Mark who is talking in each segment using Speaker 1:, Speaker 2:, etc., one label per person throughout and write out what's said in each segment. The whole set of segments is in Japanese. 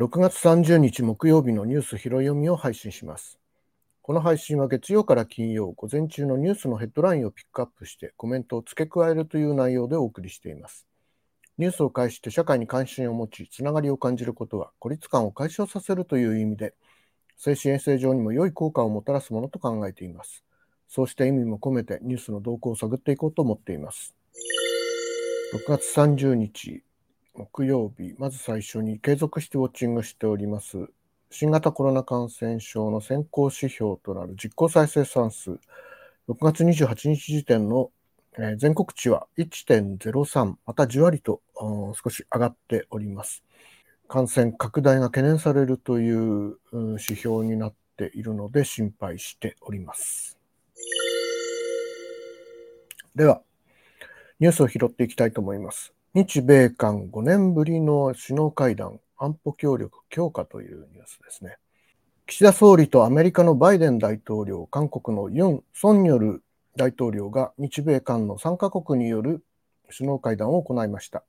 Speaker 1: 6月30日木曜日のニュース拾い読みを配信します。この配信は月曜から金曜午前中のニュースのヘッドラインをピックアップしてコメントを付け加えるという内容でお送りしています。ニュースを介して社会に関心を持ち、つながりを感じることは孤立感を解消させるという意味で、精神衛生上にも良い効果をもたらすものと考えています。そうした意味も込めてニュースの動向を探っていこうと思っています。6月30日、木曜日、まず最初に継続してウォッチングしております、新型コロナ感染症の先行指標となる実効再生産数、6月28日時点の全国値は1.03、またじわりと少し上がっております。感染拡大が懸念されるという指標になっているので心配しております。では、ニュースを拾っていきたいと思います。日米韓5年ぶりの首脳会談、安保協力強化というニュースですね。岸田総理とアメリカのバイデン大統領、韓国のユン・ソンニョル大統領が日米韓の3カ国による首脳会談を行いました。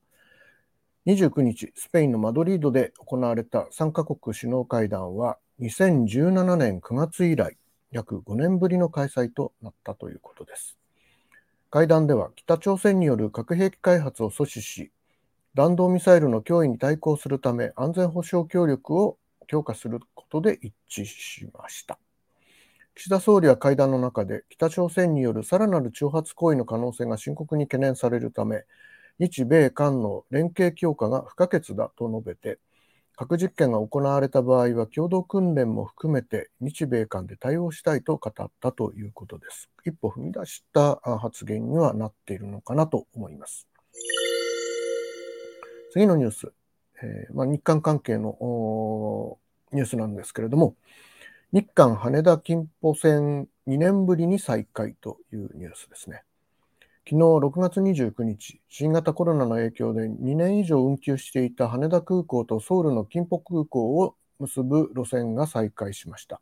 Speaker 1: 29日、スペインのマドリードで行われた3カ国首脳会談は2017年9月以来、約5年ぶりの開催となったということです。会談では北朝鮮による核兵器開発を阻止し、弾道ミサイルの脅威に対抗するため安全保障協力を強化することで一致しました。岸田総理は会談の中で北朝鮮によるさらなる挑発行為の可能性が深刻に懸念されるため、日米韓の連携強化が不可欠だと述べて、核実験が行われた場合は共同訓練も含めて日米間で対応したいと語ったということです。一歩踏み出した発言にはなっているのかなと思います。次のニュース、えー、まあ、日韓関係のニュースなんですけれども、日韓羽田金浦線2年ぶりに再開というニュースですね。昨日6月29日、新型コロナの影響で2年以上運休していた羽田空港とソウルの金浦空港を結ぶ路線が再開しました。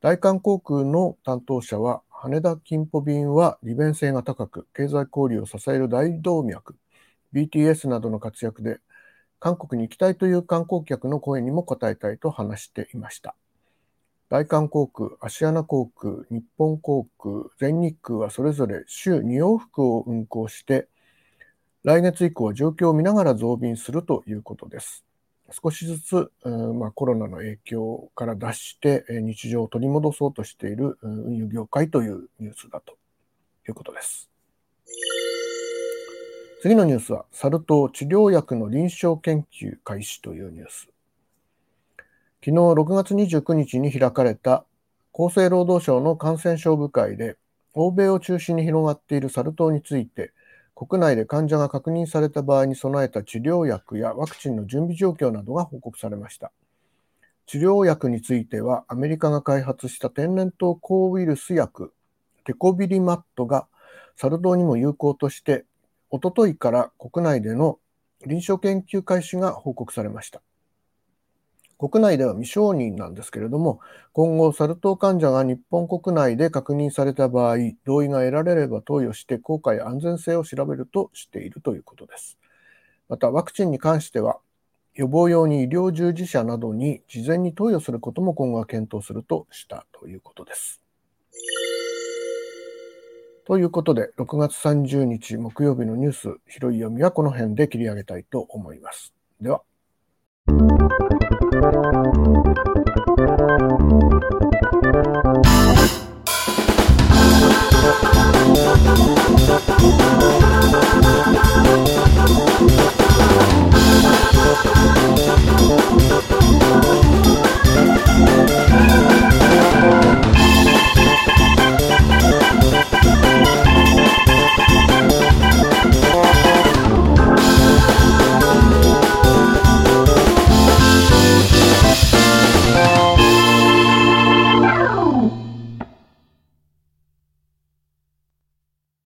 Speaker 1: 大韓航空の担当者は、羽田金浦便は利便性が高く、経済交流を支える大動脈、BTS などの活躍で、韓国に行きたいという観光客の声にも応えたいと話していました。大韓航空、アシアナ航空、日本航空、全日空はそれぞれ週2往復を運航して、来月以降は状況を見ながら増便するということです。少しずつ、まあ、コロナの影響から脱して日常を取り戻そうとしている運輸業界というニュースだということです。次のニュースは、サル痘治療薬の臨床研究開始というニュース。昨日6月29日に開かれた厚生労働省の感染症部会で、欧米を中心に広がっているサル痘について、国内で患者が確認された場合に備えた治療薬やワクチンの準備状況などが報告されました。治療薬については、アメリカが開発した天然痘抗ウイルス薬、テコビリマットがサル痘にも有効として、おとといから国内での臨床研究開始が報告されました。国内では未承認なんですけれども、今後、サル痘患者が日本国内で確認された場合、同意が得られれば投与して効果や安全性を調べるとしているということです。また、ワクチンに関しては、予防用に医療従事者などに事前に投与することも今後は検討するとしたということです。ということで、6月30日木曜日のニュース、拾い読みはこの辺で切り上げたいと思います。では。Música